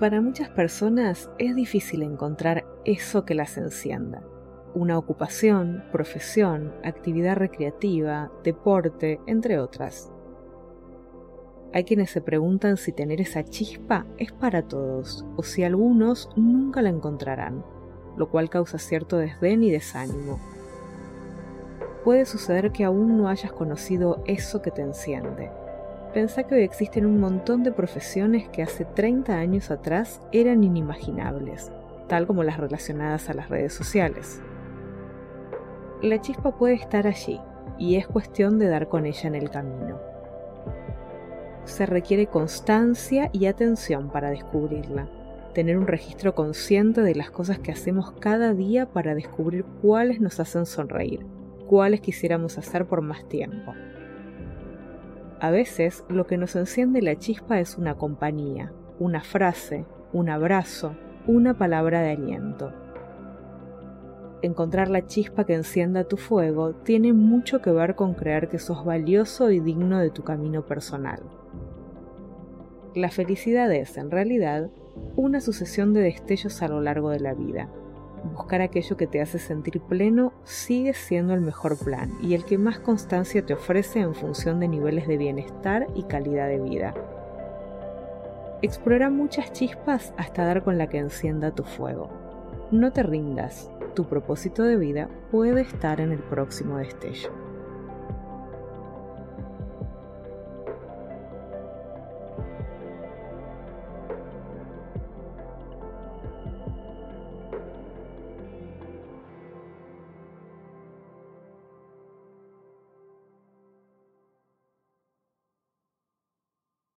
Para muchas personas es difícil encontrar eso que las encienda. Una ocupación, profesión, actividad recreativa, deporte, entre otras. Hay quienes se preguntan si tener esa chispa es para todos o si algunos nunca la encontrarán, lo cual causa cierto desdén y desánimo. Puede suceder que aún no hayas conocido eso que te enciende. Pensá que hoy existen un montón de profesiones que hace 30 años atrás eran inimaginables, tal como las relacionadas a las redes sociales. La chispa puede estar allí y es cuestión de dar con ella en el camino se requiere constancia y atención para descubrirla. Tener un registro consciente de las cosas que hacemos cada día para descubrir cuáles nos hacen sonreír, cuáles quisiéramos hacer por más tiempo. A veces lo que nos enciende la chispa es una compañía, una frase, un abrazo, una palabra de aliento. Encontrar la chispa que encienda tu fuego tiene mucho que ver con creer que sos valioso y digno de tu camino personal. La felicidad es, en realidad, una sucesión de destellos a lo largo de la vida. Buscar aquello que te hace sentir pleno sigue siendo el mejor plan y el que más constancia te ofrece en función de niveles de bienestar y calidad de vida. Explora muchas chispas hasta dar con la que encienda tu fuego. No te rindas, tu propósito de vida puede estar en el próximo destello.